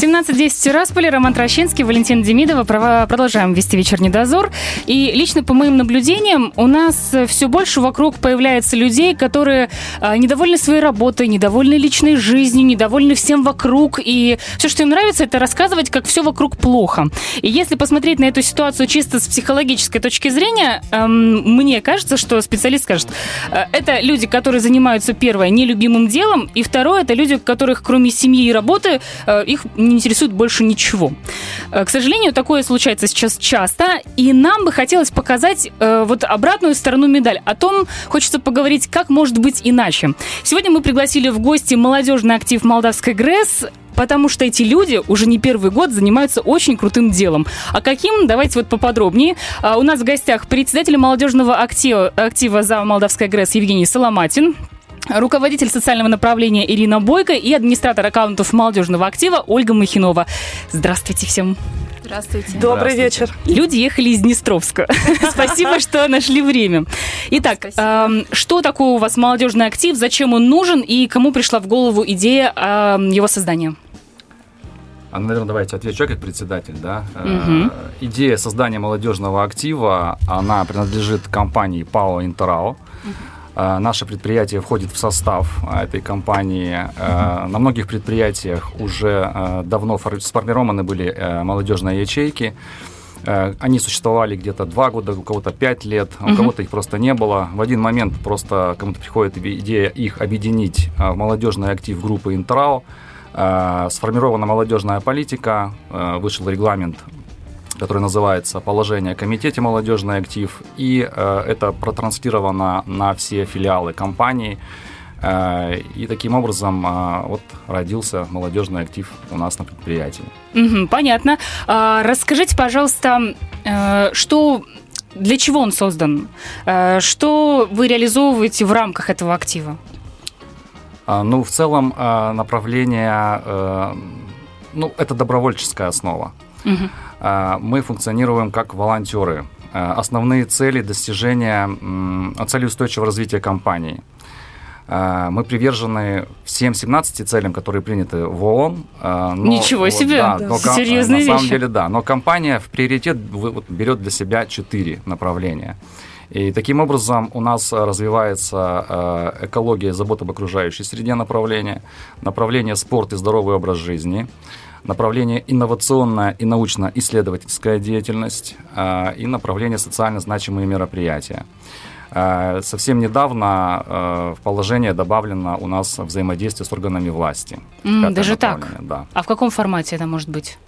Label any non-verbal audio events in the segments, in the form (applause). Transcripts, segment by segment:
17.10 Тирасполе, Роман Трощинский, Валентин Демидова. Продолжаем вести вечерний дозор. И лично по моим наблюдениям у нас все больше вокруг появляется людей, которые а, недовольны своей работой, недовольны личной жизнью, недовольны всем вокруг. И все, что им нравится, это рассказывать, как все вокруг плохо. И если посмотреть на эту ситуацию чисто с психологической точки зрения, эм, мне кажется, что специалист скажет, э, это люди, которые занимаются, первое, нелюбимым делом, и второе, это люди, которых кроме семьи и работы, э, их не интересует больше ничего. Э, к сожалению, такое случается сейчас часто, и нам бы хотелось показать э, вот обратную сторону медаль. О том хочется поговорить, как может быть иначе. Сегодня мы пригласили в гости молодежный актив Молдавской ГРЭС, потому что эти люди уже не первый год занимаются очень крутым делом. А каким? Давайте вот поподробнее. А, у нас в гостях председатель молодежного актива, актива за Молдавская ГРЭС Евгений Соломатин, руководитель социального направления Ирина Бойко и администратор аккаунтов молодежного актива Ольга Махинова. Здравствуйте всем. Здравствуйте. Добрый вечер. Люди ехали из Днестровска. (laughs) Спасибо, что нашли время. Итак, что такое у вас молодежный актив, зачем он нужен и кому пришла в голову идея его создания? А, наверное, давайте отвечу как председатель. Да? Угу. Идея создания молодежного актива, она принадлежит компании ПАО «Интерао». Угу. Э, наше предприятие входит в состав э, этой компании. Э, на многих предприятиях уже давно сформированы были молодежные ячейки. Они существовали где-то два года, у кого-то пять лет, у кого-то их просто не было. В один момент просто кому-то приходит идея их объединить в молодежный актив группы «Интрау». Сформирована молодежная политика, вышел регламент который называется «Положение о комитете молодежный актив», и э, это протранслировано на все филиалы компании. Э, и таким образом э, вот родился молодежный актив у нас на предприятии. Угу, понятно. А, расскажите, пожалуйста, что для чего он создан? Что вы реализовываете в рамках этого актива? А, ну, в целом направление, ну, это добровольческая основа. Угу. Мы функционируем как волонтеры. А, основные цели достижения цели устойчивого развития компании. А, мы привержены всем 17 целям, которые приняты в ООН. Но, Ничего себе! Да, да. Но, Серьезные На вещи. самом деле, да. Но компания в приоритет берет для себя четыре направления. И таким образом у нас развивается экология, забота об окружающей среде направление, направление спорт и здоровый образ жизни – направление инновационная и научно-исследовательская деятельность а, и направление социально значимые мероприятия. А, совсем недавно а, в положение добавлено у нас взаимодействие с органами власти. Mm, даже так? Да. А в каком формате это может быть?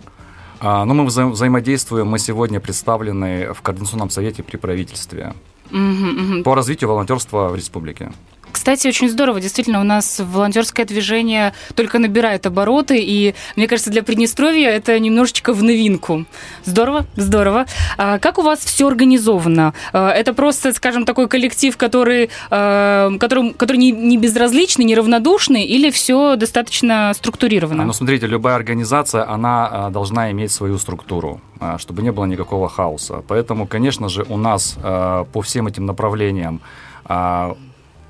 Ну, мы вза- взаимодействуем, мы сегодня представлены в Координационном совете при правительстве mm-hmm, mm-hmm. по развитию волонтерства в республике. Кстати, очень здорово. Действительно, у нас волонтерское движение только набирает обороты, и мне кажется, для Приднестровья это немножечко в новинку. Здорово, здорово. А как у вас все организовано? А, это просто, скажем, такой коллектив, который, а, который, который не, не безразличный, не равнодушный, или все достаточно структурировано? Ну, смотрите, любая организация, она а, должна иметь свою структуру чтобы не было никакого хаоса. Поэтому, конечно же, у нас по всем этим направлениям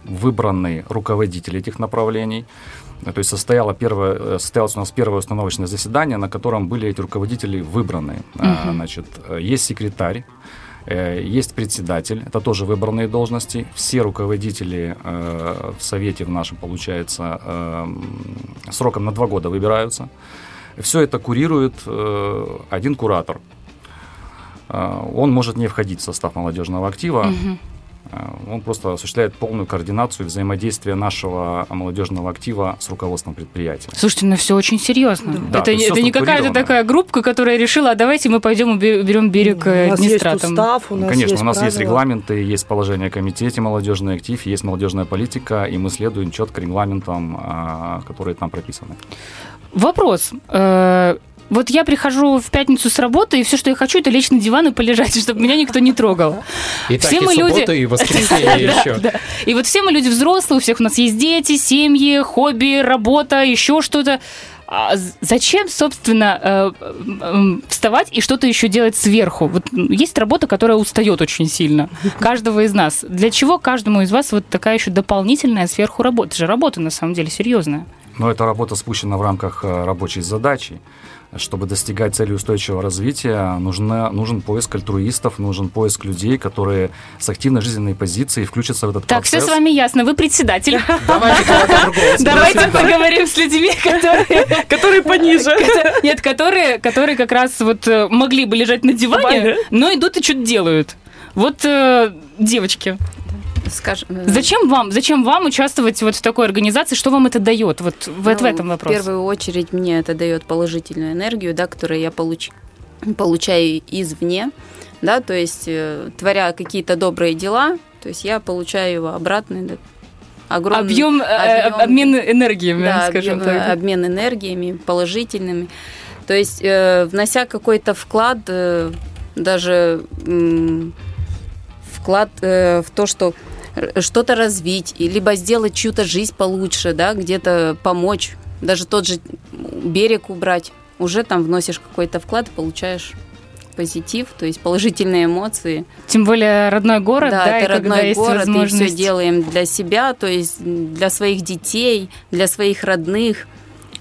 выбраны руководители этих направлений. То есть состояло первое, э, состоялось у нас первое установочное заседание, на котором были эти руководители выбраны. Угу. Значит, э, есть секретарь, э, есть председатель, это тоже выбранные должности. Все руководители в Совете в нашем, получается, сроком на два года выбираются. Все это курирует один куратор. Он может не входить в состав молодежного актива. Угу. Э, он просто осуществляет полную координацию взаимодействия нашего молодежного актива с руководством предприятия. Слушайте, ну все очень серьезно. Да, это это не какая-то такая группа, которая решила, а давайте мы пойдем уберем берег у нас есть устав, у нас Конечно, есть у нас правила. есть регламенты, есть положение о комитете молодежный актив, есть молодежная политика, и мы следуем четко регламентам, а, которые там прописаны. Вопрос. Вот я прихожу в пятницу с работы, и все, что я хочу, это лечь на диван и полежать, (laughs) чтобы меня никто не трогал. И все так, мы и люди... и воскресенье (laughs) еще. И вот все мы люди взрослые, у всех у нас есть дети, семьи, хобби, работа, еще что-то. А зачем, собственно, э, вставать и что-то еще делать сверху? Вот есть работа, которая устает очень сильно. (laughs) Каждого из нас. Для чего каждому из вас вот такая еще дополнительная сверху работа? Это же работа, на самом деле, серьезная. Но эта работа спущена в рамках э, рабочей задачи чтобы достигать цели устойчивого развития, нужна, нужен поиск альтруистов, нужен поиск людей, которые с активной жизненной позицией включатся в этот так, процесс. Так, все с вами ясно. Вы председатель. Давайте (laughs) поговорим с людьми, которые... (laughs) Которые пониже. (laughs) Нет, которые, которые как раз вот э, могли бы лежать на диване, но идут и что-то делают. Вот э, девочки, скажем... Э, зачем вам, зачем вам участвовать вот в такой организации? Что вам это дает? Вот, вот ну, в этом вопрос. В первую очередь мне это дает положительную энергию, да, которую я получ... получаю извне, да, то есть э, творя какие-то добрые дела, то есть я получаю обратный да, огромный объем, э, объем обмен энергиями, да, скажем объем, так. Обмен энергиями положительными. То есть э, внося какой-то вклад, э, даже э, вклад э, в то, что что-то развить, либо сделать чью-то жизнь получше, да, где-то помочь, даже тот же берег убрать, уже там вносишь какой-то вклад и получаешь позитив, то есть положительные эмоции. Тем более родной город, да, да это родной город, и все делаем для себя, то есть для своих детей, для своих родных.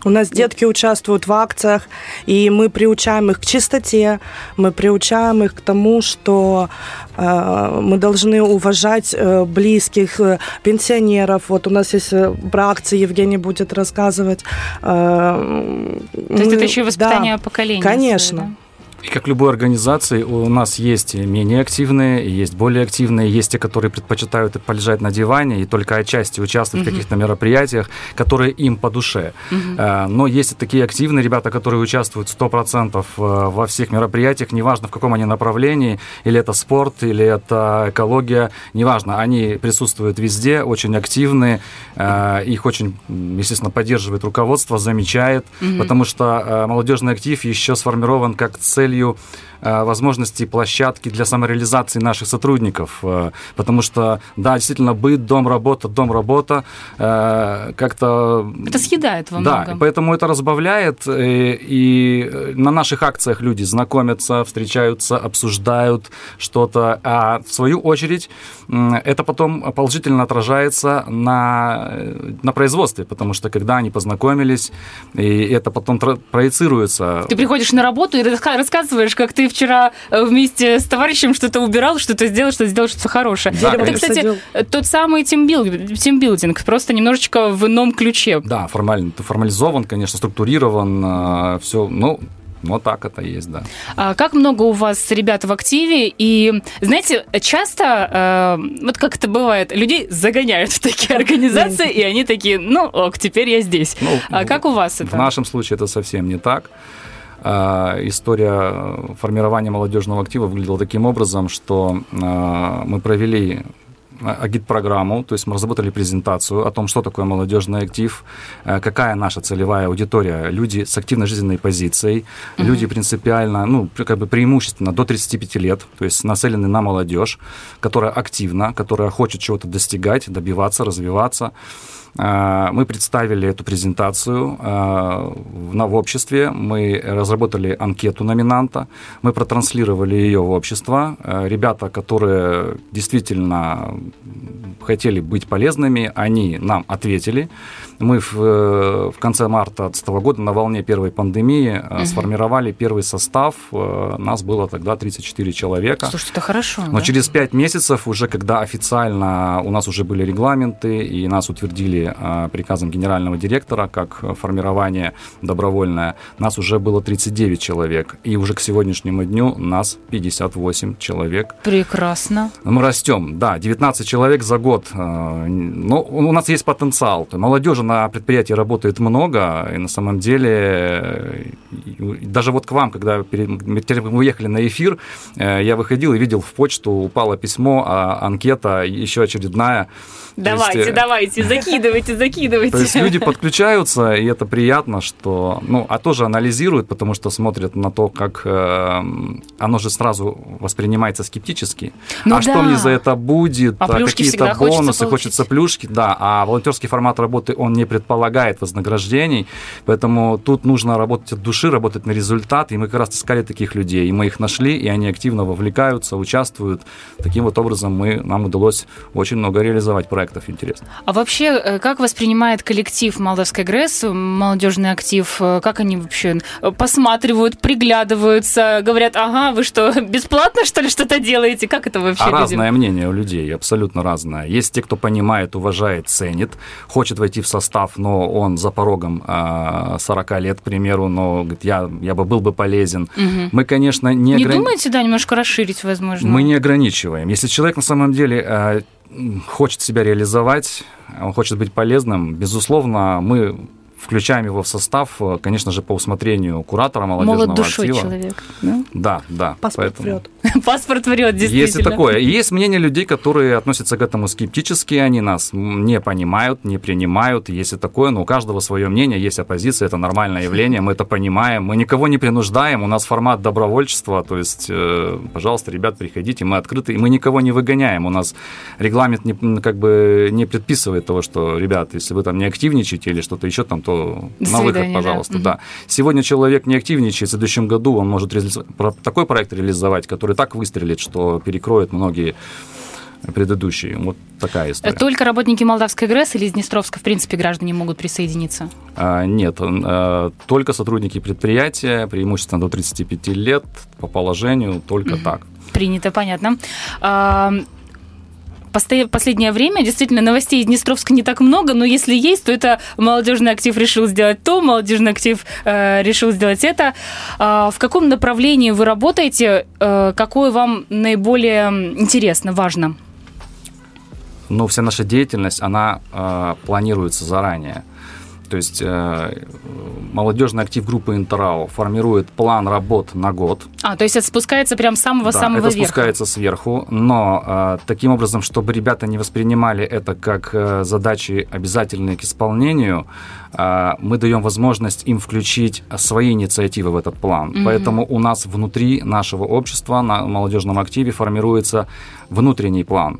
У нас детки участвуют в акциях, и мы приучаем их к чистоте, мы приучаем их к тому, что э, мы должны уважать э, близких, э, пенсионеров. Вот у нас есть э, про акции, Евгений будет рассказывать. Э, То есть это еще и воспитание да, поколения. Конечно. Свое, да? И как любой организации, у нас есть менее активные, есть более активные, есть те, которые предпочитают полежать на диване и только отчасти участвовать угу. в каких-то мероприятиях, которые им по душе. Угу. Но есть и такие активные ребята, которые участвуют 100% э, во всех мероприятиях, неважно в каком они направлении, или это спорт, или это экология, неважно, они присутствуют везде, очень активные, э, их очень, естественно, поддерживает руководство, замечает, угу. потому что молодежный актив еще сформирован как цель Evangelio Э, возможности площадки для самореализации наших сотрудников. Э, потому что, да, действительно, быт, дом, работа, дом, работа э, как-то... Это съедает во Да, поэтому это разбавляет, и на наших акциях люди знакомятся, встречаются, обсуждают что-то, а в свою очередь это потом положительно отражается на, на производстве, потому что когда они познакомились, и это потом проецируется. Ты приходишь на работу и рассказываешь, как ты вчера э, вместе с товарищем что-то убирал, что-то сделал, что-то сделал, что-то хорошее. Да, это, кстати, тот самый тимбилдинг, тимбилдинг, просто немножечко в ином ключе. Да, формаль, формализован, конечно, структурирован, э, все, ну, вот так это есть, да. А как много у вас ребят в активе? И, знаете, часто, э, вот как это бывает, людей загоняют в такие (laughs) организации, и они такие, ну ок, теперь я здесь. Ну, а как у вас это? В нашем случае это совсем не так. А, история формирования молодежного актива выглядела таким образом, что а, мы провели агит-программу, то есть мы разработали презентацию о том, что такое молодежный актив, а, какая наша целевая аудитория, люди с активной жизненной позицией, uh-huh. люди принципиально, ну, как бы преимущественно до 35 лет, то есть нацелены на молодежь, которая активна, которая хочет чего-то достигать, добиваться, развиваться. А, мы представили эту презентацию а, в обществе, мы разработали анкету номинанта, мы протранслировали ее в общество. А, ребята, которые действительно хотели быть полезными, они нам ответили. Мы в, в конце марта 2020 года на волне первой пандемии угу. сформировали первый состав. Нас было тогда 34 человека. Слушай, это хорошо. Но да? через 5 месяцев, уже когда официально у нас уже были регламенты, и нас утвердили а, приказом генерального директора, как формирование добровольное, нас уже было 39 человек. И уже к сегодняшнему дню нас 58 человек. Прекрасно. Мы растем, да, 19 человек за год. А, но у нас есть потенциал. Молодежи на предприятии работает много, и на самом деле даже вот к вам, когда мы уехали на эфир, э, я выходил и видел в почту, упало письмо, а анкета еще очередная. Давайте, есть, э, давайте, закидывайте, закидывайте. То есть люди (laughs) подключаются, и это приятно, что, ну, а тоже анализируют, потому что смотрят на то, как э, оно же сразу воспринимается скептически. Ну, а да. что мне за это будет? А плюшки какие-то хочется бонусы, получить. хочется плюшки, да, а волонтерский формат работы, он не предполагает вознаграждений, поэтому тут нужно работать от души, работать на результат, и мы как раз искали таких людей, и мы их нашли, и они активно вовлекаются, участвуют. Таким вот образом мы, нам удалось очень много реализовать проектов интересных. А вообще, э, как воспринимает коллектив Молдавской ГРЭС, молодежный актив? Э, Как они вообще э, посматривают, приглядываются, говорят, ага, вы что, бесплатно, что ли, что-то делаете? Как это вообще А людям? разное мнение у людей, абсолютно разное. Есть те, кто понимает, уважает, ценит, хочет войти в состав, но он за порогом а, 40 лет, к примеру, но говорит, я, я бы был бы полезен. Мы, конечно, не, Не ограни- думаете, да, немножко расширить, возможно? Мы не ограничиваем. Если человек на самом деле м, хочет себя реализовать, он хочет быть полезным, безусловно, мы включаем его в состав, э, конечно же, по усмотрению куратора молодежного Молод душой актива. человек. да? Да, да. Паспорт поэтому- врет. (laughs) Паспорт врет, действительно. Есть и такое. И есть мнение людей, которые относятся к этому скептически, они нас не понимают, не принимают. Есть и такое, но у каждого свое мнение, есть оппозиция, это нормальное явление, мы это понимаем. Мы никого не принуждаем, у нас формат добровольчества, то есть, э, пожалуйста, ребят, приходите, мы открыты, и мы никого не выгоняем. У нас регламент не, как бы не предписывает того, что, ребят, если вы там не активничаете или что-то еще там, то До на выход, свидания, пожалуйста, да. Сегодня человек не активничает, в следующем году он может реализовать- такой проект реализовать, который так выстрелит, что перекроет многие предыдущие. Вот такая история. Только работники Молдавской ГРЭС или из Днестровска, в принципе, граждане могут присоединиться? А, нет, а, только сотрудники предприятия, преимущественно до 35 лет, по положению, только так. Принято, понятно. А, Последнее время действительно новостей из Днестровска не так много, но если есть, то это молодежный актив решил сделать то, молодежный актив э, решил сделать это. А, в каком направлении вы работаете? Э, какое вам наиболее интересно, важно? Но вся наша деятельность, она а, планируется заранее. То есть э, молодежный актив группы Интерау формирует план работ на год. А, то есть это спускается прям с Да, самого-самого это верха. спускается сверху, но э, таким образом, чтобы ребята не воспринимали это как э, задачи обязательные к исполнению, мы даем возможность им включить свои инициативы в этот план. Мгм. Поэтому у нас внутри нашего общества на молодежном активе формируется внутренний план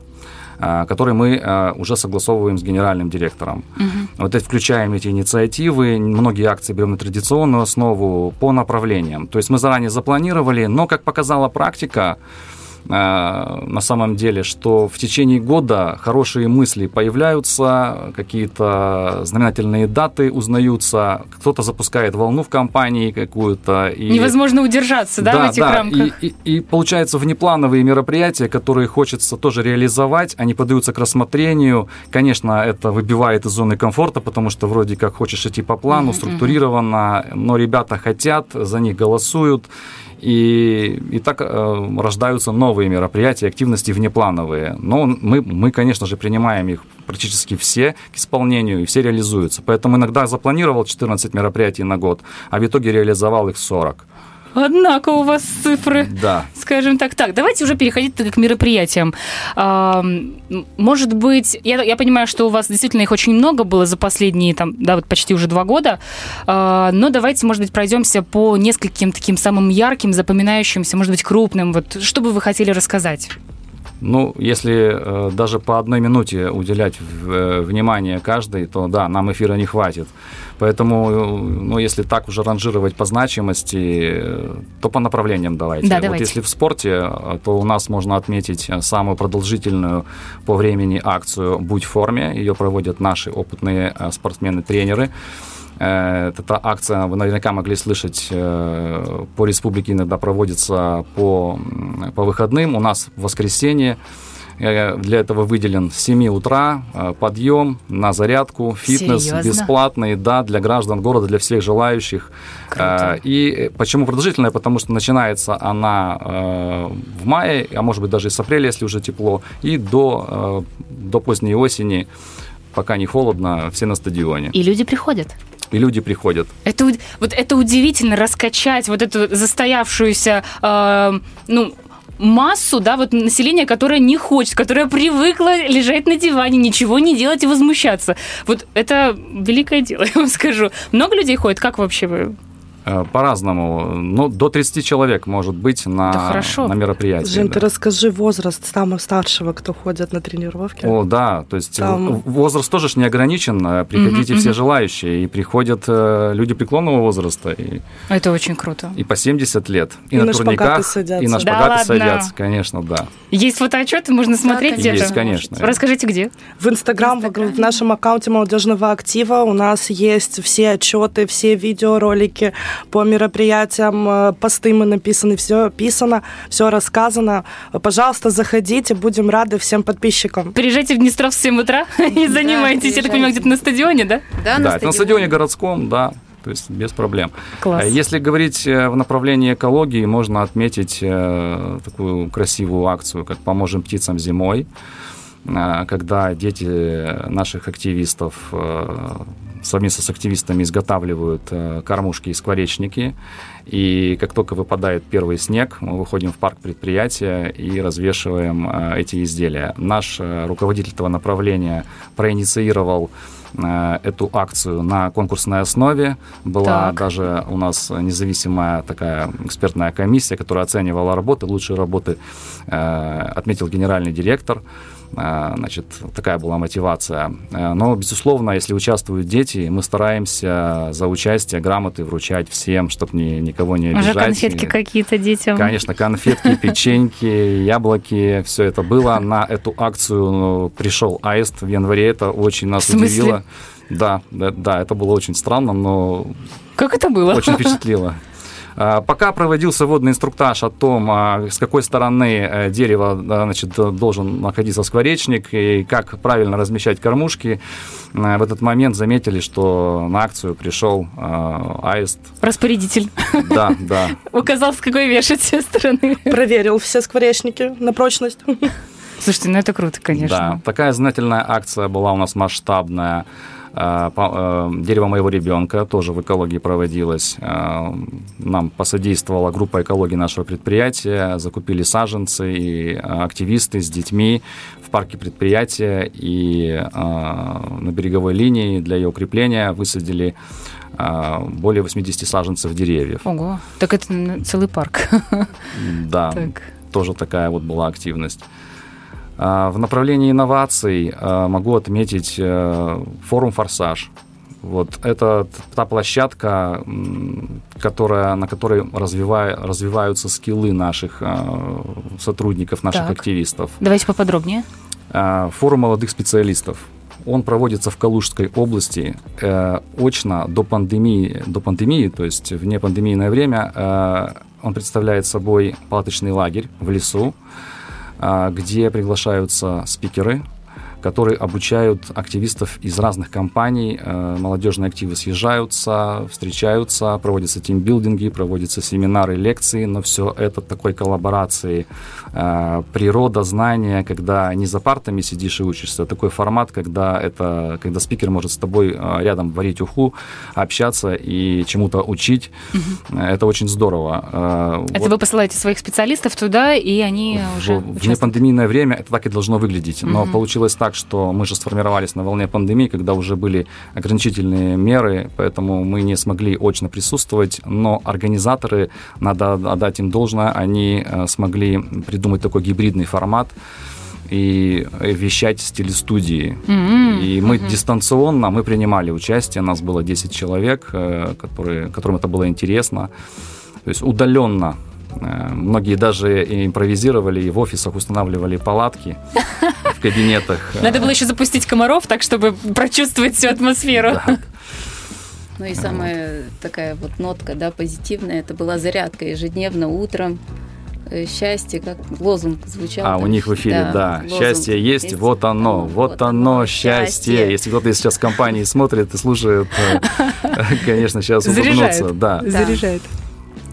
который мы э, уже согласовываем с генеральным директором. Мгм. Вот это включаем эти инициативы, многие акции берем на традиционную основу по направлениям. То есть мы заранее запланировали, но, как показала практика, э, на самом деле, что в течение года хорошие мысли появляются, какие-то знаменательные даты узнаются, кто-то запускает волну в компании какую-то. И... Невозможно удержаться, да, в этих рамках? И, и- и получается внеплановые мероприятия, которые хочется тоже реализовать, они подаются к рассмотрению. Конечно, это выбивает из зоны комфорта, потому что вроде как хочешь идти по плану, структурированно, но ребята хотят, за них голосуют. И, и так э, рождаются новые мероприятия, активности внеплановые. Но мы, мы, конечно же, принимаем их практически все к исполнению, и все реализуются. Поэтому иногда запланировал 14 мероприятий на год, а в итоге реализовал их 40. Однако у вас цифры. Да. Скажем так, так, давайте уже переходить к мероприятиям. А, Может быть, я, я понимаю, что у вас действительно их очень много было за последние, там, да, вот почти уже два года, А, но давайте, может быть, пройдемся по нескольким таким самым ярким, запоминающимся, может быть, крупным. Вот что бы вы хотели рассказать? Ну, если э, даже по одной минуте уделять в- э, внимание каждой, то да, нам эфира не хватит. Поэтому, ну, если так уже ранжировать по значимости, то по направлениям давайте. Да, вот давайте. если в спорте, то у нас можно отметить самую продолжительную по времени акцию «Будь в форме». Ее проводят наши опытные э, спортсмены-тренеры. Эта акция, вы наверняка могли слышать, э, по республике иногда проводится по, по выходным. У нас в воскресенье для этого выделен с 7 утра э, подъем на зарядку, фитнес Серьезно? бесплатный, да, для граждан города, для всех желающих. Круто. Э, И почему продолжительная? Потому что начинается она э, в мае, а может быть даже и с апреля, если уже тепло, и до, э, до поздней осени, пока не холодно, все на стадионе. И люди приходят. И люди приходят. Это, вот это удивительно, раскачать вот эту застоявшуюся, э, ну, массу, да, вот населения, которое не хочет, которое привыкло лежать на диване, ничего не делать и возмущаться. Вот это великое дело, (laughs) я вам скажу. Много людей ходит? Как вообще вы? Э, По-разному. Ну, до 30 человек может быть на, Это хорошо. на мероприятии. Жень, да. ты расскажи возраст самого старшего, кто ходит на тренировки. О, да, то есть Там- возраст тоже ж не ограничен. э, Приходите Мгм, все мгм. желающие. И приходят э, люди преклонного возраста, и, Это очень круто. и по 70 лет. И, И на, на турниках, садятся. и на Да шпагаты ладно? садятся, конечно, да. Есть фотоотчеты, можно смотреть конечно. где-то? Есть, конечно. Расскажите, где? В Инстаграм, в, в нашем аккаунте молодежного актива у нас есть все отчеты, все видеоролики по мероприятиям, э, посты мы написаны, все описано, все рассказано. Пожалуйста, заходите, будем рады всем подписчикам. Приезжайте в Днестров в 7 утра (laughs) и Да, занимаетесь, я так понимаю, где-то на стадионе, да? Да, да, это на стадионе городском, да, то есть без проблем. Класс. Э, Если говорить э, в направлении экологии, можно отметить такую красивую акцию, как «Поможем птицам зимой», когда дети наших активистов совместно с активистами изготавливают э, кормушки и скворечники. И как только выпадает первый снег, мы выходим в парк предприятия и развешиваем э, эти изделия. Наш э, руководитель этого направления проинициировал эту акцию на конкурсной основе. Была Так. даже у нас независимая такая экспертная комиссия, которая оценивала работы. Лучшие работы э, отметил генеральный директор. Э, Значит, такая была мотивация. Э, Но, безусловно, если участвуют дети, мы стараемся за участие грамоты вручать всем, чтобы ни, никого не обижать. Уже конфетки какие-то детям. Конечно, конфетки, (laughs) печеньки, яблоки, все это было. На эту акцию ну, пришел Аист в январе. Это очень нас удивило. Да, да, да, это было очень странно, но Как это было? очень впечатлило. А, Пока проводился водный инструктаж о том, а, с какой стороны э, дерева да, значит, должен находиться скворечник и как правильно размещать кормушки, э, в этот момент заметили, что на акцию пришел аист. Распорядитель Да, да. (laughs) указал, с какой вешать все стороны. Проверил все скворечники на прочность. Слушайте, ну это круто, Да, конечно. такая знаменательная акция была у нас масштабная. По- э, Дерево моего ребенка тоже в экологии проводилось. Э, Нам посодействовала группа экологии нашего предприятия, закупили саженцы и э, активисты с детьми в парке предприятия и на береговой линии для ее укрепления высадили более 80 саженцев деревьев. Ого, так это целый парк. Да, Так. тоже такая вот была активность. А, В направлении инноваций а, могу отметить э, форум «Форсаж». Вот это та площадка, которая, на которой развивая- развиваются скиллы наших а, сотрудников, наших Так. активистов. Давайте поподробнее. Форум молодых специалистов. Он проводится в Калужской области э, очно до пандемии, до пандемии, то есть в непандемийное время. э, он представляет собой палаточный лагерь в лесу, э, где приглашаются спикеры, которые обучают активистов из разных компаний. Э, Молодежные активы съезжаются, встречаются, проводятся тимбилдинги, проводятся семинары, лекции, но все это такой коллаборации. Э, Природа, знания, когда не за партами сидишь и учишься, а такой формат, когда, это, когда спикер может с тобой э, рядом варить уху, общаться и чему-то учить. Э, Это очень здорово. Это вот- вы посылаете своих специалистов туда, и они в, уже в непандемийное время это так и должно выглядеть. Но Мгм. получилось так, что мы же сформировались на волне пандемии, когда уже были ограничительные меры, поэтому мы не смогли очно присутствовать. Но организаторы, надо отдать им должное, они э, смогли придумать такой гибридный формат и вещать в стиле студии. М, И мы мгм. дистанционно, мы принимали участие, нас было 10 человек, э, которые, которым это было интересно. То есть удаленно. Э, Многие даже и импровизировали, и в офисах устанавливали палатки в кабинетах. (laughs) Надо было еще запустить комаров, так чтобы прочувствовать всю атмосферу. (laughs) Да. Ну и самая такая вот нотка, да, позитивная, это была зарядка ежедневно утром. Э, Счастье, как лозунг звучал. А, у там, них в эфире, да. лозунг Счастье есть, вот оно, вот оно, счастье. Если кто-то сейчас в компании смотрит и слушает, э, (laughs) конечно, сейчас Заряжает. улыбнуться. Да. Заряжает.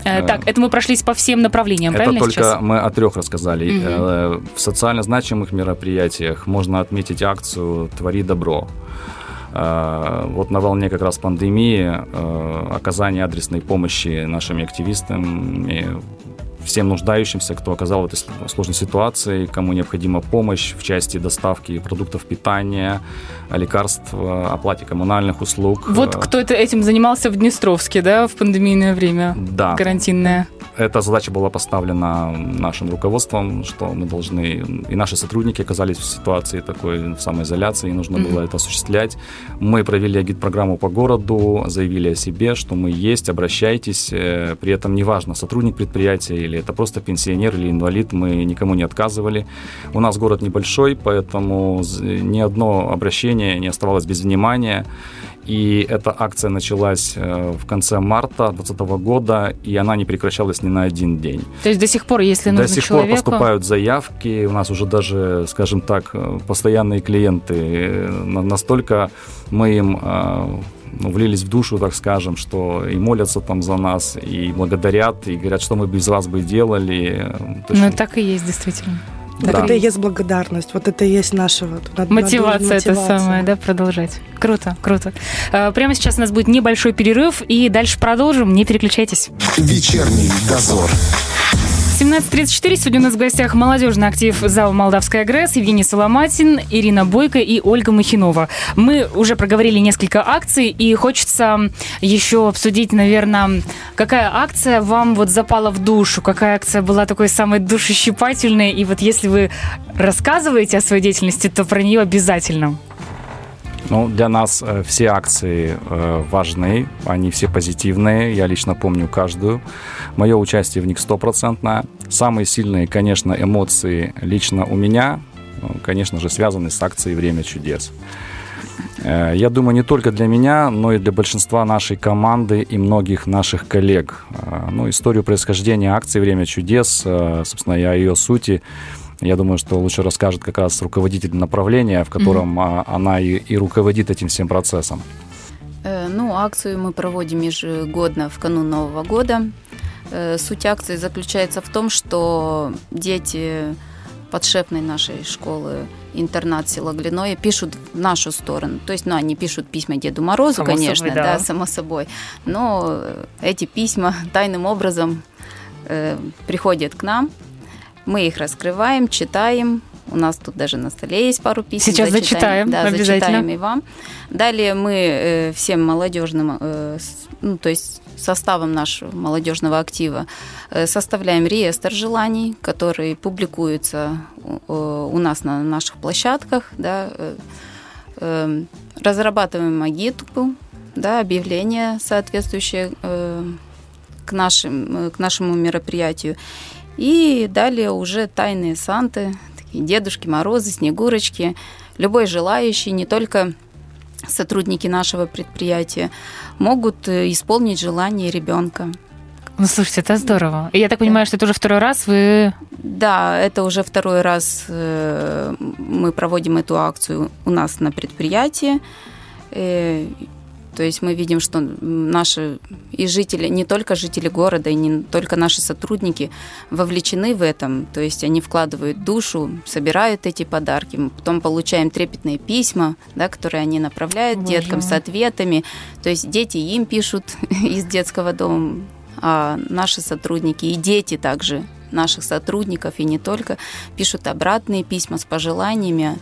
Э, Так, это мы прошлись по всем направлениям, Это правильно только сейчас? мы о трех рассказали. Э, В социально значимых мероприятиях можно отметить акцию «Твори добро». Э, Вот на волне как раз пандемии оказание адресной помощи нашими активистам и всем нуждающимся, кто оказал в этой сложной ситуации, кому необходима помощь в части доставки продуктов питания, лекарств, оплате коммунальных услуг. Вот кто это этим занимался в Днестровске, да, в пандемийное время? Да. Карантинное. Эта задача была поставлена нашим руководством, что мы должны, и наши сотрудники оказались в ситуации такой в самоизоляции, и нужно mm-hmm. было это осуществлять. Мы провели агит-программу по городу, заявили о себе, что мы есть, обращайтесь. Э, при этом неважно, сотрудник предприятия или это просто пенсионер или инвалид, мы никому не отказывали. У нас город небольшой, поэтому ни одно обращение не оставалось без внимания. И эта акция началась э, в конце марта 2020 года, и она не прекращалась ни на один день. То есть до сих пор, если нужно До сих человеку... пор поступают заявки, у нас уже даже, скажем так, э, постоянные клиенты. Э, настолько мы им ну, влились в душу, так скажем, что и молятся там за нас, и благодарят, и говорят, что мы без вас бы делали. Ну, так и есть, действительно. Так да. это и есть благодарность, вот это и есть наша вот, мотивация, мотивация это самое, да, продолжать. Круто, круто. А, прямо сейчас у нас будет небольшой перерыв, и дальше продолжим, не переключайтесь. Вечерний дозор. 17.34. Сегодня у нас в гостях молодежный актив ЗАО «Молдавская ГРЭС» Евгений Соломатин, Ирина Бойко и Ольга Махинова. Мы уже проговорили несколько акций, и хочется еще обсудить, наверное, какая акция вам вот запала в душу, какая акция была такой самой душещипательной, и вот если вы рассказываете о своей деятельности, то про нее обязательно. Ну, для нас э, все акции э, важны, они все позитивные, я лично помню каждую. Мое участие в них стопроцентное. Самые сильные, конечно, эмоции лично у меня, ну, конечно же, связаны с акцией «Время чудес». Э, я думаю, не только для меня, но и для большинства нашей команды и многих наших коллег. Э, ну, историю происхождения акции «Время чудес», э, собственно, и о ее сути я думаю, что лучше расскажет как раз руководитель направления, в котором mm-hmm. она и, и руководит этим всем процессом. Э, ну, акцию мы проводим ежегодно в канун Нового года. Э, суть акции заключается в том, что дети подшефной нашей школы интернат села Глиное пишут в нашу сторону. То есть, ну, они пишут письма Деду Морозу, само конечно, собой, да. да, само собой. Но эти письма (laughs) тайным образом э, приходят к нам, мы их раскрываем, читаем. У нас тут даже на столе есть пару писем. Сейчас зачитаем, да, обязательно. зачитаем и вам. Далее мы э, всем молодежным, э, ну, то есть составом нашего молодежного актива э, составляем реестр желаний, который публикуется у нас на наших площадках, да, э, э, разрабатываем агитку, да, объявление соответствующее к, нашим, к нашему мероприятию. И далее уже тайные санты, такие Дедушки Морозы, Снегурочки. Любой желающий, не только сотрудники нашего предприятия, могут э, исполнить желание ребенка. Ну, слушайте, это здорово. И я так понимаю, что это уже второй раз вы... Да, это уже второй раз э, мы проводим эту акцию у нас на предприятии. То есть мы видим, что наши и жители, не только жители города, и не только наши сотрудники вовлечены в этом. То есть они вкладывают душу, собирают эти подарки. Мы потом получаем трепетные письма, да, которые они направляют Боже деткам с ответами. То есть дети им пишут (laughs) из детского дома, а наши сотрудники и дети также наших сотрудников, и не только, пишут обратные письма с пожеланиями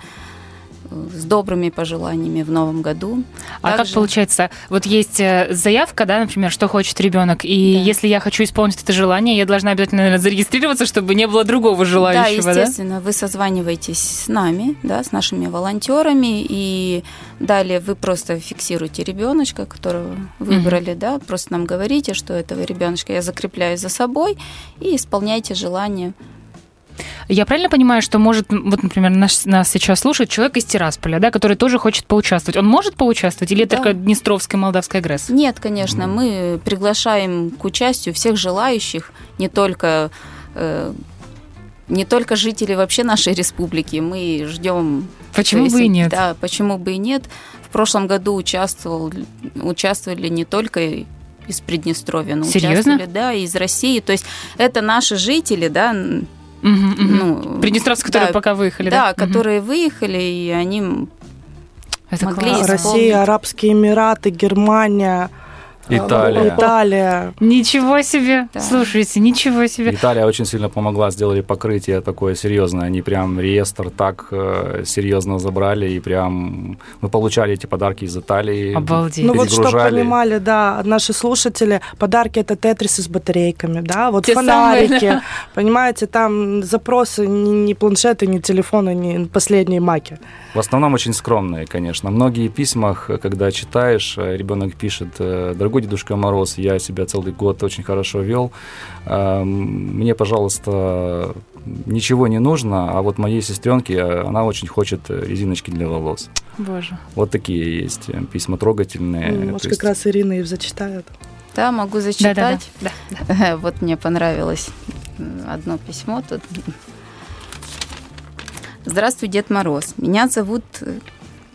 с добрыми пожеланиями в новом году. А Также... как получается? Вот есть э, заявка, да, например, что хочет ребенок, и да. если я хочу исполнить это желание, я должна обязательно наверное, зарегистрироваться, чтобы не было другого желающего, да? естественно, да? вы созваниваетесь с нами, да, с нашими волонтерами, и далее вы просто фиксируете ребеночка, которого выбрали, угу. да, просто нам говорите, что этого ребеночка я закрепляю за собой, и исполняйте желание я правильно понимаю, что может, вот, например, нас, нас сейчас слушает человек из Тирасполя, да, который тоже хочет поучаствовать. Он может поучаствовать или да. только Днестровская Молдавская ГРЭС? Нет, конечно. Мы приглашаем к участию всех желающих, не только э, не только жители вообще нашей республики. Мы ждем... Почему есть, бы и нет? Да, почему бы и нет. В прошлом году участвовал, участвовали не только из Приднестровья, но Серьезно? участвовали, да, из России. То есть это наши жители, да, Угу, угу. Ну, Приднестровцы, которые да, пока выехали, да? Да, которые угу. выехали, и они это могли класс. Россия, Арабские Эмираты, Германия, Италия. Италия. Ничего себе! Да. Слушайте, ничего себе! Италия очень сильно помогла, сделали покрытие такое серьезное. Они прям реестр так э, серьезно забрали, и прям мы получали эти подарки из Италии. Обалдеть. Ну вот, чтобы понимали, да, наши слушатели, подарки это тетрисы с батарейками, да, вот Те фонарики, самые. (laughs) понимаете, там запросы не, не планшеты, не телефоны, не последние маки. В основном очень скромные, конечно. Многие письмах, когда читаешь, э, ребенок пишет, э, дорогой Дедушка Мороз, я себя целый год очень хорошо вел, Э, мне, пожалуйста, ничего не нужно, а вот моей сестренке, э, она очень хочет э, резиночки для волос. Боже. Вот такие есть э, письма трогательные. Ну, Может, есть как раз Ирина их зачитает. Да, могу зачитать. Да. Вот мне понравилось одно письмо тут. Здравствуй, Дед Мороз. Меня зовут...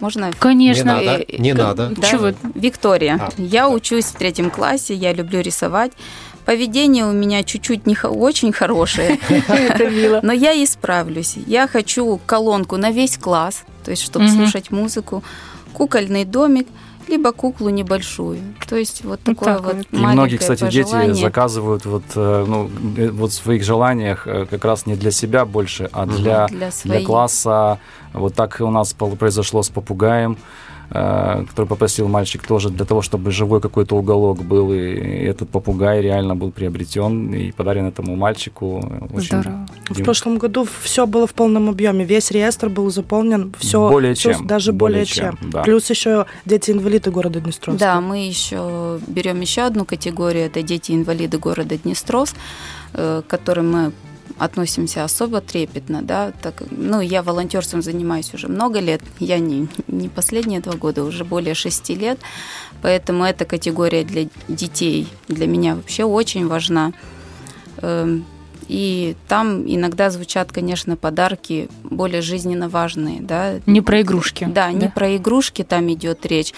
Можно... Конечно. Не надо, Э, не как- надо. да, Чего? Виктория. А, я учусь в третьем классе, я люблю рисовать. Поведение у меня чуть-чуть не очень хорошее, (laughs) но я исправлюсь. Я хочу колонку на весь класс, то есть чтобы слушать музыку, кукольный домик, либо куклу небольшую. То есть вот Вот такое так вот вот. И многие, кстати, дети пожелание. заказывают вот, э, ну, э, вот в своих желаниях э, как раз не для себя больше, а для, для для класса. Вот так у нас произошло с попугаем, который попросил мальчик тоже для того, чтобы живой какой-то уголок был. И этот попугай реально был приобретен и подарен этому мальчику. Очень Здорово. В прошлом году все было в полном объеме, весь реестр был заполнен, все Более чем, даже более более, чем, чем. да. Плюс еще дети-инвалиды города Днестровска. Да, мы еще берем еще одну категорию, это дети-инвалиды города Днестровск, э, которым мы относимся особо трепетно, да, так, ну, я волонтерством занимаюсь уже много лет, я не, не последние два года, уже более шести лет, поэтому эта категория для детей для меня вообще очень важна. Эм, И там иногда звучат, конечно, подарки более жизненно важные, да. Не про игрушки. Да, не Да. про игрушки там идет речь.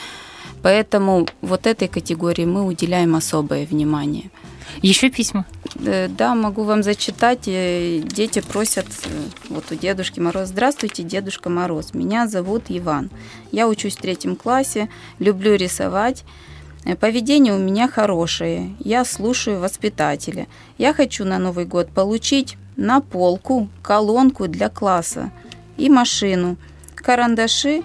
Поэтому вот этой категории мы уделяем особое внимание. Еще письма. Э, Да, могу вам зачитать. Э, Дети просят э, вот у Дедушки Мороз. Здравствуйте, Дедушка Мороз. Меня зовут Иван. Я учусь в третьем классе, люблю рисовать. Поведение у меня хорошее. Я слушаю воспитателя. Я хочу на Новый год получить на полку колонку для класса и машину, карандаши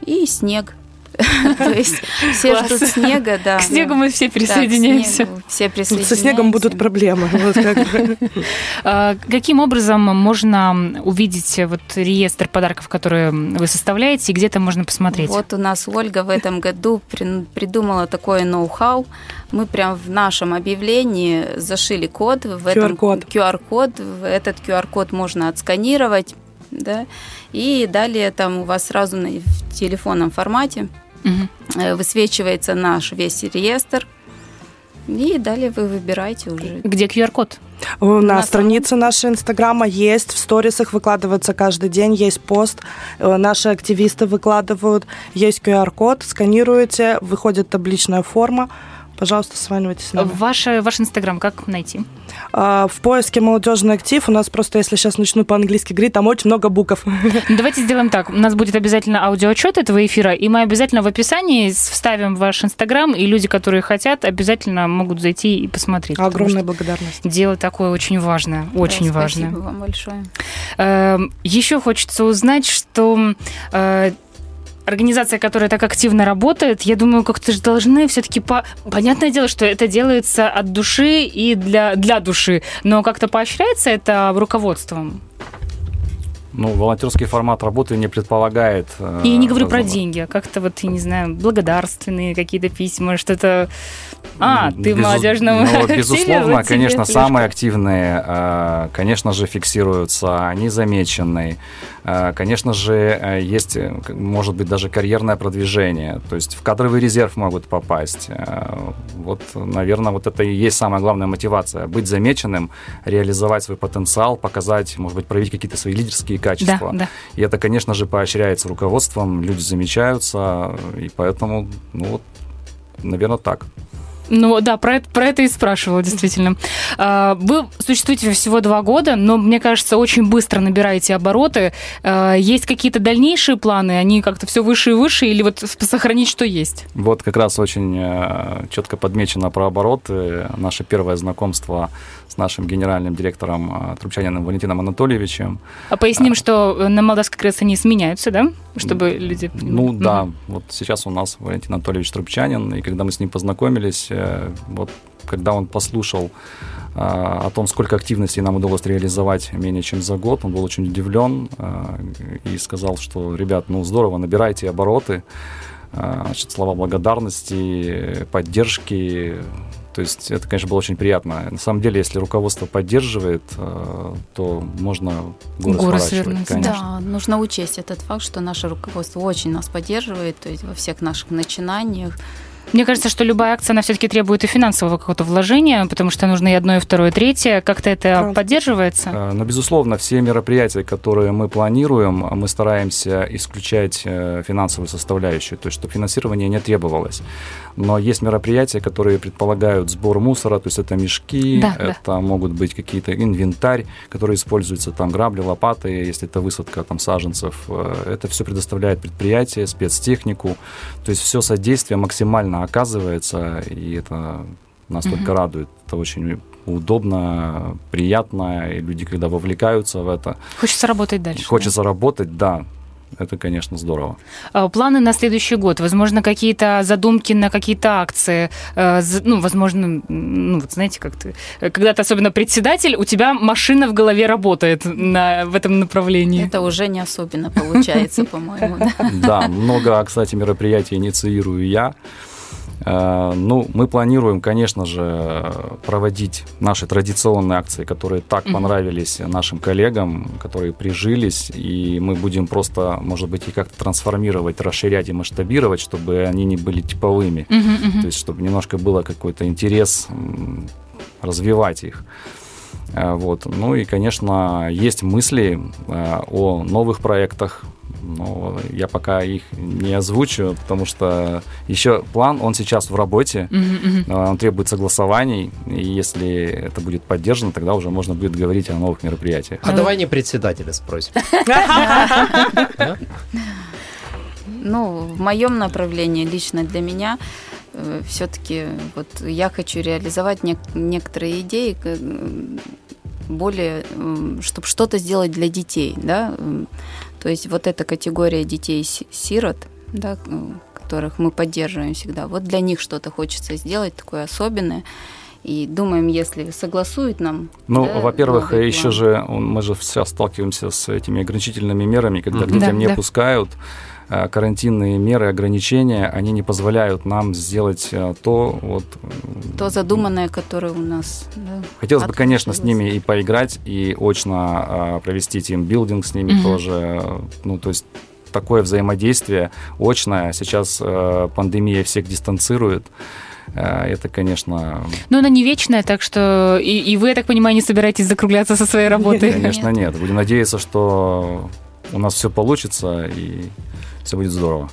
и снег. (laughs) То есть все ждут снега, да. К снегу мы все присоединяемся. Все присоединяемся. Со снегом будут проблемы. (laughs) (laughs) А, Каким образом можно увидеть вот реестр подарков, которые вы составляете, и где-то можно посмотреть? Вот у нас Ольга в этом году при- придумала такое ноу-хау. Мы прям в нашем объявлении зашили код. В этом QR-код. QR-код. Этот QR-код можно отсканировать. Да, и далее там у вас сразу на- в телефонном формате Э, высвечивается наш весь реестр. И далее вы выбираете уже. Где QR-код? На На странице нашей Инстаграма есть, в сторисах выкладывается каждый день, есть пост, э, наши активисты выкладывают, есть QR-код, сканируете, выходит табличная форма, пожалуйста, сванивайтесь с нами. Ваш, ваш Инстаграм как найти? А, В поиске «Молодежный актив» у нас просто, если сейчас начну по-английски говорить, там очень много букв. (laughs) Давайте сделаем так. У нас будет обязательно аудиоотчет этого эфира, и мы обязательно в описании вставим ваш Инстаграм, и люди, которые хотят, обязательно могут зайти и посмотреть. Огромная благодарность. Дело такое очень важное, очень Да, важное. Спасибо вам большое. Еще хочется узнать, что э, организация, которая так активно работает, я думаю, как-то же должны все-таки по... Понятное дело, что это делается от души и для, для души, но как-то поощряется это руководством. Ну, волонтерский формат работы не предполагает... э, И я не говорю про разного- деньги, а как-то вот, я не знаю, благодарственные какие-то письма, что-то... А, ты в молодежном ну, (laughs) Безусловно, конечно, самые активные, э, конечно же, фиксируются, они замечены. Э, Конечно же, э, есть, э, может быть, даже карьерное продвижение, то есть в кадровый резерв могут попасть. Э, Вот, наверное, вот это и есть самая главная мотивация. Быть замеченным, реализовать свой потенциал, показать, может быть, проявить какие-то свои лидерские Да, качества. да. И это, конечно же, поощряется руководством, люди замечаются, и поэтому, ну вот, наверное, так. Ну да, про это, про это и спрашивала, действительно. А, вы существуете всего два года, но, мне кажется, очень быстро набираете обороты. А, есть какие-то дальнейшие планы? Они как-то все выше и выше? Или вот сохранить, что есть? Вот как раз очень э, четко подмечено про обороты. Наше первое знакомство с нашим генеральным директором э, Трубчаниным Валентином Анатольевичем. А поясним, что на Молдавской КРС они сменяются, да? Чтобы люди... Ну да, вот сейчас у нас Валентин Анатольевич Трубчанин, и когда мы с ним познакомились, э, вот когда он послушал э, о том, сколько активностей нам удалось реализовать менее чем за год, он был очень удивлен и сказал, что, ребят, ну здорово, набирайте обороты, значит, слова благодарности, поддержки, то есть это, конечно, было очень приятно. На самом деле, если руководство поддерживает, э, то можно горы, горы свернуть. Да, нужно учесть этот факт, что наше руководство очень нас поддерживает, то есть во всех наших начинаниях. Мне кажется, что любая акция, она все-таки требует и финансового какого-то вложения, потому что нужно и одно, и второе, и третье. Как-то это Правда. поддерживается? Э, ну, безусловно, все мероприятия, которые мы планируем, мы стараемся исключать э, финансовую составляющую, то есть чтобы финансирование не требовалось. Но есть мероприятия, которые предполагают сбор мусора, то есть это мешки, да, это да. могут быть какие-то инвентарь, который используется, там грабли, лопаты, если это высадка там саженцев. Э, это все предоставляет предприятие, спецтехнику, то есть все содействие максимально оказывается, и это нас угу. только радует. Это очень удобно, приятно, и люди, когда вовлекаются в это... Хочется работать дальше. Хочется да? работать, да. Это, конечно, здорово. А, планы на следующий год? Возможно, какие-то задумки на какие-то акции? Э, ну, возможно, ну, вот знаете, как ты... Когда ты особенно председатель, у тебя машина в голове работает на, в этом направлении. Это уже не особенно получается, (laughs) по-моему. Да, много, кстати, мероприятий инициирую я. Э, ну, мы планируем, конечно же, проводить наши традиционные акции, которые так mm-hmm. понравились нашим коллегам, которые прижились, и мы будем просто, может быть, их как-то трансформировать, расширять и масштабировать, чтобы они не были типовыми. Mm-hmm. То есть, чтобы немножко было какой-то интерес развивать их. Э, вот. Ну и, конечно, есть мысли э, о новых проектах, но я пока их не озвучу, потому что еще план, он сейчас в работе, uh-huh, uh-huh. он требует согласований, и если это будет поддержано, тогда уже можно будет говорить о новых мероприятиях. А давай не председателя спросим. (laughs) Ну, в моем направлении, лично для меня, э, все-таки вот я хочу реализовать некоторые идеи, более, чтобы что-то сделать для детей, да, то есть вот эта категория детей-сирот, да, которых мы поддерживаем всегда, вот для них что-то хочется сделать такое особенное. И думаем, если согласуют нам. Ну, да, во-первых, еще же мы же все сталкиваемся с этими ограничительными мерами, когда mm-hmm. к детям да, не да. пускают карантинные меры, ограничения, они не позволяют нам сделать э, то, вот... То задуманное, которое у нас... Да, Хотелось бы, конечно, с ними и поиграть, и очно э, провести тимбилдинг с ними mm-hmm. тоже. Ну, то есть такое взаимодействие очное. Сейчас пандемия всех дистанцирует. Э, это, конечно... Но она не вечная, так что... И, и вы, я так понимаю, не собираетесь закругляться со своей работой? Конечно, нет. Будем надеяться, что у нас все получится и все будет здорово.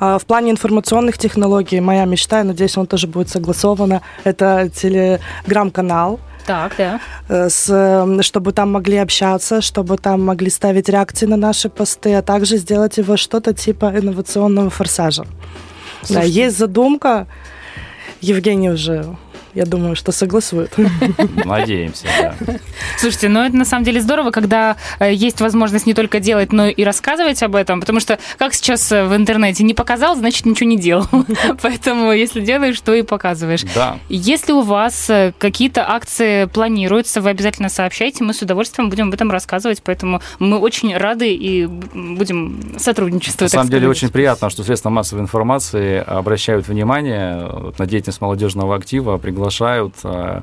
А, в плане информационных технологий моя мечта, я надеюсь, он тоже будет согласовано, это телеграм-канал, так, да. Э, с, чтобы там могли общаться, чтобы там могли ставить реакции на наши посты, а также сделать его что-то типа инновационного форсажа. Слушайте. Да, есть задумка, Евгений уже я думаю, что согласует. (laughs) Надеемся, да. Слушайте, ну это на самом деле здорово, когда э, есть возможность не только делать, но и рассказывать об этом, потому что, как сейчас э, в интернете, не показал, значит, ничего не делал. (laughs) Поэтому, если делаешь, то и показываешь. Да. Если у вас э, какие-то акции планируются, вы обязательно сообщайте, мы с удовольствием будем об этом рассказывать, поэтому мы очень рады и будем сотрудничествовать. На самом деле, очень приятно, что средства массовой информации обращают внимание на деятельность молодежного актива, приглашают приглашают. Э,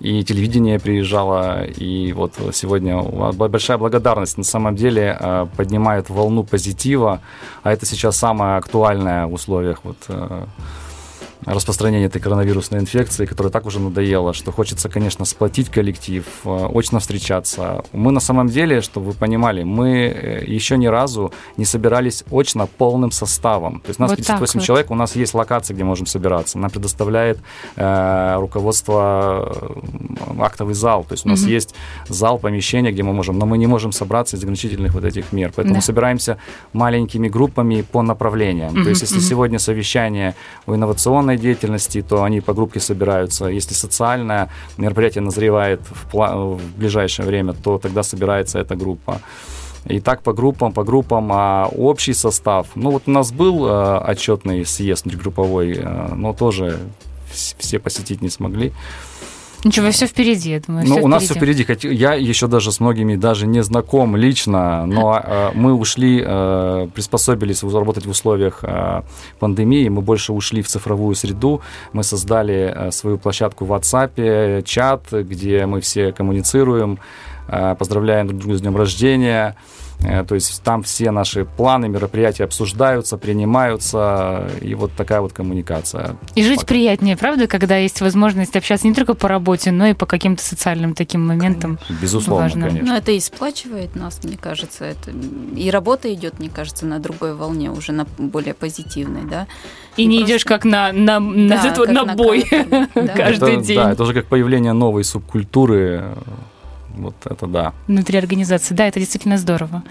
и телевидение приезжало, и вот сегодня большая благодарность на самом деле э, поднимает волну позитива, а это сейчас самое актуальное в условиях вот э, распространения этой коронавирусной инфекции, которая так уже надоела, что хочется, конечно, сплотить коллектив, э, очно встречаться. Мы на самом деле, чтобы вы понимали, мы э, еще ни разу не собирались очно полным составом. То есть у нас вот 58 вот. человек, у нас есть локации, где можем собираться. Нам предоставляет э, руководство э, актовый зал. То есть у нас угу. есть зал, помещение, где мы можем, но мы не можем собраться из ограничительных вот этих мер. Поэтому да. собираемся маленькими группами по направлениям. Угу, То есть если угу. сегодня совещание у инновационной информационной деятельности, то они по группе собираются. Если социальное мероприятие назревает в, в ближайшее время, то тогда собирается эта группа. И так по группам, по группам, а общий состав. Ну вот у нас был э, отчетный съезд групповой, э, но тоже все посетить не смогли. Ничего, все впереди, я думаю. Ну, у впереди. нас все впереди. Я еще даже с многими даже не знаком лично, но э, мы ушли, э, приспособились работать в условиях э, пандемии, мы больше ушли в цифровую среду. Мы создали э, свою площадку в WhatsApp, чат, где мы все коммуницируем, э, поздравляем друг друга с днем рождения. Э, то есть там все наши планы, мероприятия обсуждаются, принимаются, и вот такая вот коммуникация. И жить Пока. приятнее, правда, когда есть возможность общаться не только по работе, но и по каким-то социальным таким моментам. Безусловно, важным. конечно. Но это и сплачивает нас, мне кажется. Это... И работа идет, мне кажется, на другой волне, уже на более позитивной, да. И не, не просто... идешь как на, на, да, на, как на бой на (laughs) каждый это, день. Да, это уже как появление новой субкультуры вот это да. Внутри организации, да, это действительно здорово.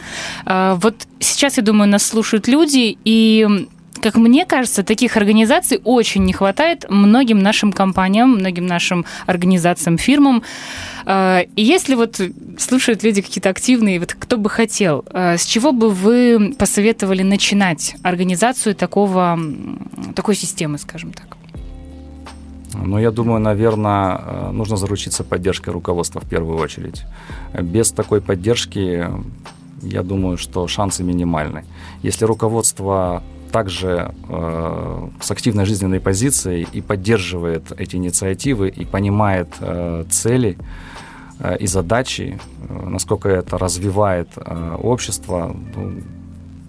А, вот сейчас, я думаю, нас слушают люди, и как мне кажется, таких организаций очень не хватает многим нашим компаниям, многим нашим организациям, фирмам. А, и если вот слушают люди какие-то активные, вот кто бы хотел, а, с чего бы вы посоветовали начинать организацию такого, такой системы, скажем так? Ну, я думаю, наверное, э, нужно заручиться поддержкой руководства в первую очередь. Без такой поддержки, я думаю, что шансы минимальны. Если руководство также э, с активной жизненной позицией и поддерживает эти инициативы и понимает э, цели э, и задачи, э, насколько это развивает э, общество, ну,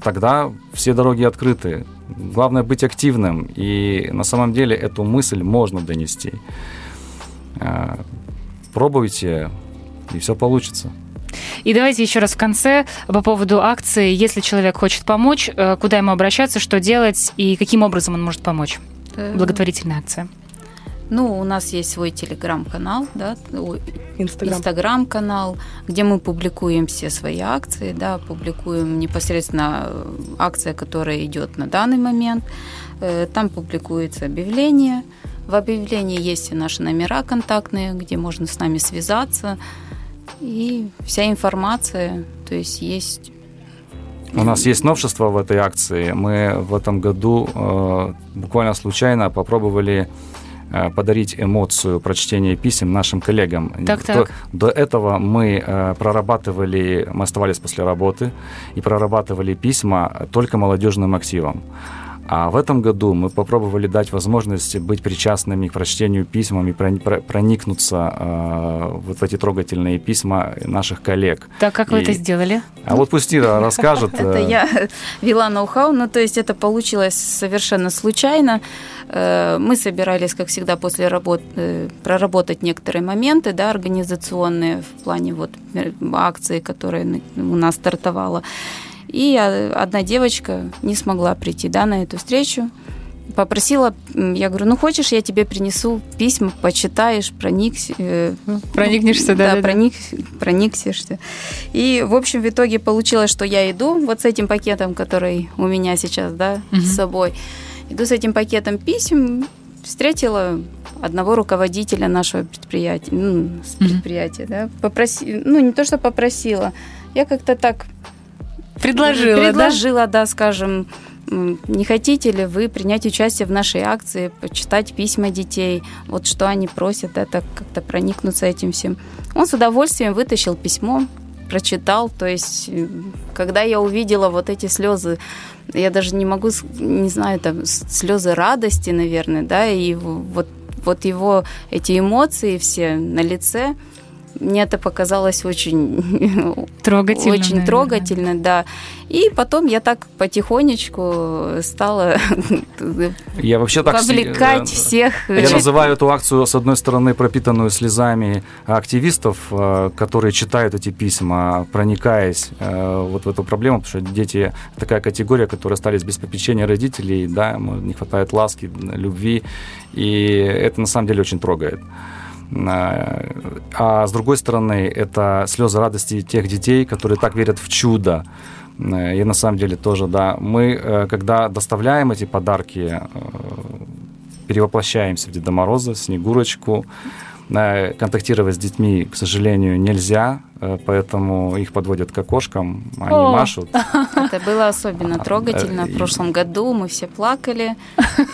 тогда все дороги открыты. Главное быть активным, и на самом деле эту мысль можно донести. А, пробуйте, и все получится. И давайте еще раз в конце по поводу акции. Если человек хочет помочь, э, куда ему обращаться, что делать и каким образом он может помочь? Э, Благотворительная акция. Ну, у нас есть свой телеграм-канал, да, инстаграм-канал, где мы публикуем все свои акции, да, публикуем непосредственно э, акция, которая идет на данный момент. Э, там публикуется объявление. В объявлении есть и наши номера контактные, где можно с нами связаться. И вся информация, то есть есть у нас есть новшество в этой акции. Мы в этом году э, буквально случайно попробовали Э, подарить эмоцию прочтения писем нашим коллегам. Так, так. До, до этого мы э, прорабатывали, мы оставались после работы и прорабатывали письма только молодежным активам. А в этом году мы попробовали дать возможность быть причастными к прочтению письмам и проникнуться э, вот в эти трогательные письма наших коллег. Так, как и... вы это сделали? А вот пусть Ира расскажет. (laughs) Это э, я вела ноу-хау, ну то есть это получилось совершенно случайно. Э, мы собирались, как всегда, после работы э, проработать некоторые моменты, да, организационные в плане вот акции, которая у нас стартовала. И одна девочка не смогла прийти да, на эту встречу. Попросила, я говорю, ну хочешь, я тебе принесу письма, почитаешь, проникся. Э, Проникнешься, да? Да, да, проник, прониксишься. И, в общем, в итоге получилось, что я иду вот с этим пакетом, который у меня сейчас, да, угу. с собой. Иду с этим пакетом писем, встретила одного руководителя нашего предприятия, ну, с предприятия, угу. да, попроси, ну, не то, что попросила, я как-то так Предложила, Предложила, да? да, скажем, не хотите ли вы принять участие в нашей акции, почитать письма детей, вот что они просят, это как-то проникнуться этим всем. Он с удовольствием вытащил письмо, прочитал, то есть когда я увидела вот эти слезы, я даже не могу, не знаю, там слезы радости, наверное, да, и вот, вот его эти эмоции все на лице, мне это показалось очень (laughs) трогательно, очень наверное. трогательно, да. И потом я так потихонечку стала (laughs) я вообще так вовлекать си... всех. Я называю эту акцию, с одной стороны, пропитанную слезами активистов, э, которые читают эти письма, проникаясь э, вот в эту проблему, потому что дети такая категория, которые остались без попечения родителей, да, не хватает ласки, любви, и это на самом деле очень трогает. Э, а с другой стороны, это слезы радости тех детей, которые так верят в чудо. Э, и на самом деле тоже, да, мы, э, когда доставляем эти подарки, перевоплощаемся в Деда Мороза, Снегурочку, контактировать с детьми, к сожалению, нельзя, Э, поэтому их подводят к окошкам, они О! машут. Это было особенно трогательно. В прошлом году мы все плакали.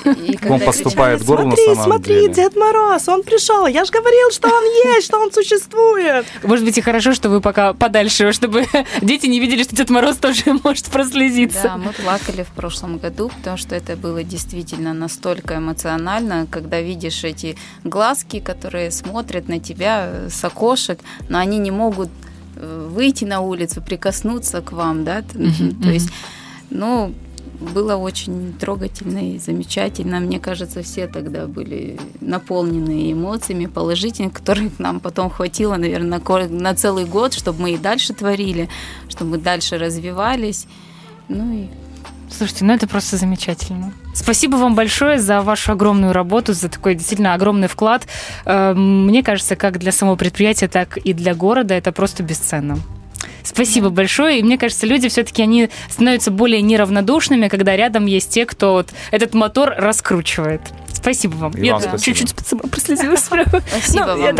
И он поступает в гору на самом смотри, деле. Смотри, Дед Мороз, он пришел. Я же говорил, что он есть, что он существует. Может быть, и хорошо, что вы пока подальше, чтобы (laughs) дети не видели, что Дед Мороз тоже (laughs) может прослезиться. Да, мы плакали в прошлом году, потому что это было действительно настолько эмоционально, когда видишь эти глазки, которые смотрят на тебя с окошек, но они не могут Э, выйти на улицу, прикоснуться к вам, да, mm-hmm. то есть, ну, было очень трогательно и замечательно. Мне кажется, все тогда были наполнены эмоциями положительными, которых нам потом хватило, наверное, на целый год, чтобы мы и дальше творили, чтобы мы дальше развивались. Ну и Слушайте, ну это просто замечательно. Спасибо вам большое за вашу огромную работу, за такой действительно огромный вклад. Эм, мне кажется, как для самого предприятия, так и для города это просто бесценно. Спасибо да. большое. И мне кажется, люди все-таки они становятся более неравнодушными, когда рядом есть те, кто вот этот мотор раскручивает. Спасибо вам. И я вам чуть-чуть прослезилась. (laughs) Спасибо ну, вам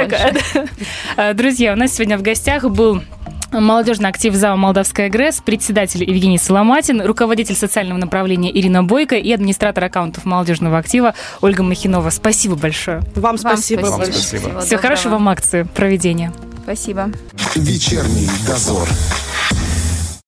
э, Друзья, у нас сегодня в гостях был Молодежный актив ЗАО «Молдавская ГРЭС», председатель Евгений Соломатин, руководитель социального направления Ирина Бойко и администратор аккаунтов молодежного актива Ольга Махинова. Спасибо большое. Вам спасибо. Вам спасибо. Всего Все хорошего вам акции проведения. Спасибо. Вечерний дозор.